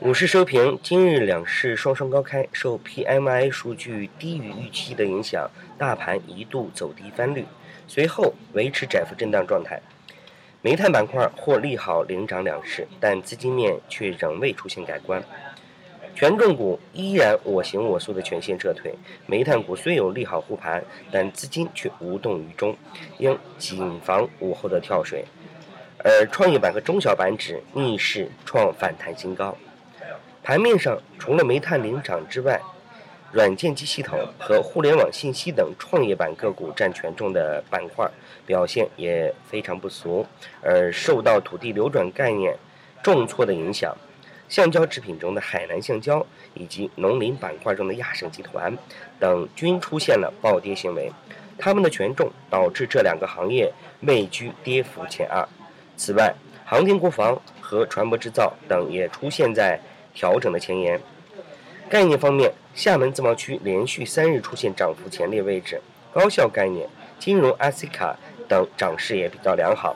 股市收评，今日两市双双高开，受 PMI 数据低于预期的影响，大盘一度走低翻绿，随后维持窄幅震荡状态。煤炭板块或利好领涨两市，但资金面却仍未出现改观，权重股依然我行我素的全线撤退。煤炭股虽有利好护盘，但资金却无动于衷，应谨防午后的跳水。而创业板和中小板指逆势创反弹新高。盘面上，除了煤炭领涨之外，软件及系统和互联网信息等创业板个股占权重的板块表现也非常不俗。而受到土地流转概念重挫的影响，橡胶制品中的海南橡胶以及农林板块中的亚盛集团等均出现了暴跌行为。它们的权重导致这两个行业位居跌幅前二。此外，航天国防和船舶制造等也出现在。调整的前沿，概念方面，厦门自贸区连续三日出现涨幅前列位置，高效概念、金融、阿西卡等涨势也比较良好。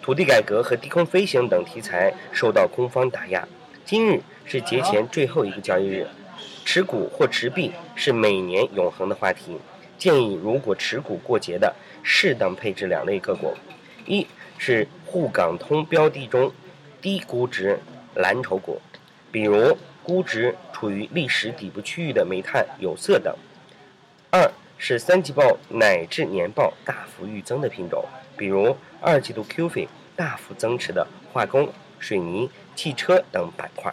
土地改革和低空飞行等题材受到空方打压。今日是节前最后一个交易日，持股或持币是每年永恒的话题。建议如果持股过节的，适当配置两类个股：一是沪港通标的中低估值蓝筹股。比如估值处于历史底部区域的煤炭、有色等；二是三季报乃至年报大幅预增的品种，比如二季度 Q 费大幅增持的化工、水泥、汽车等板块。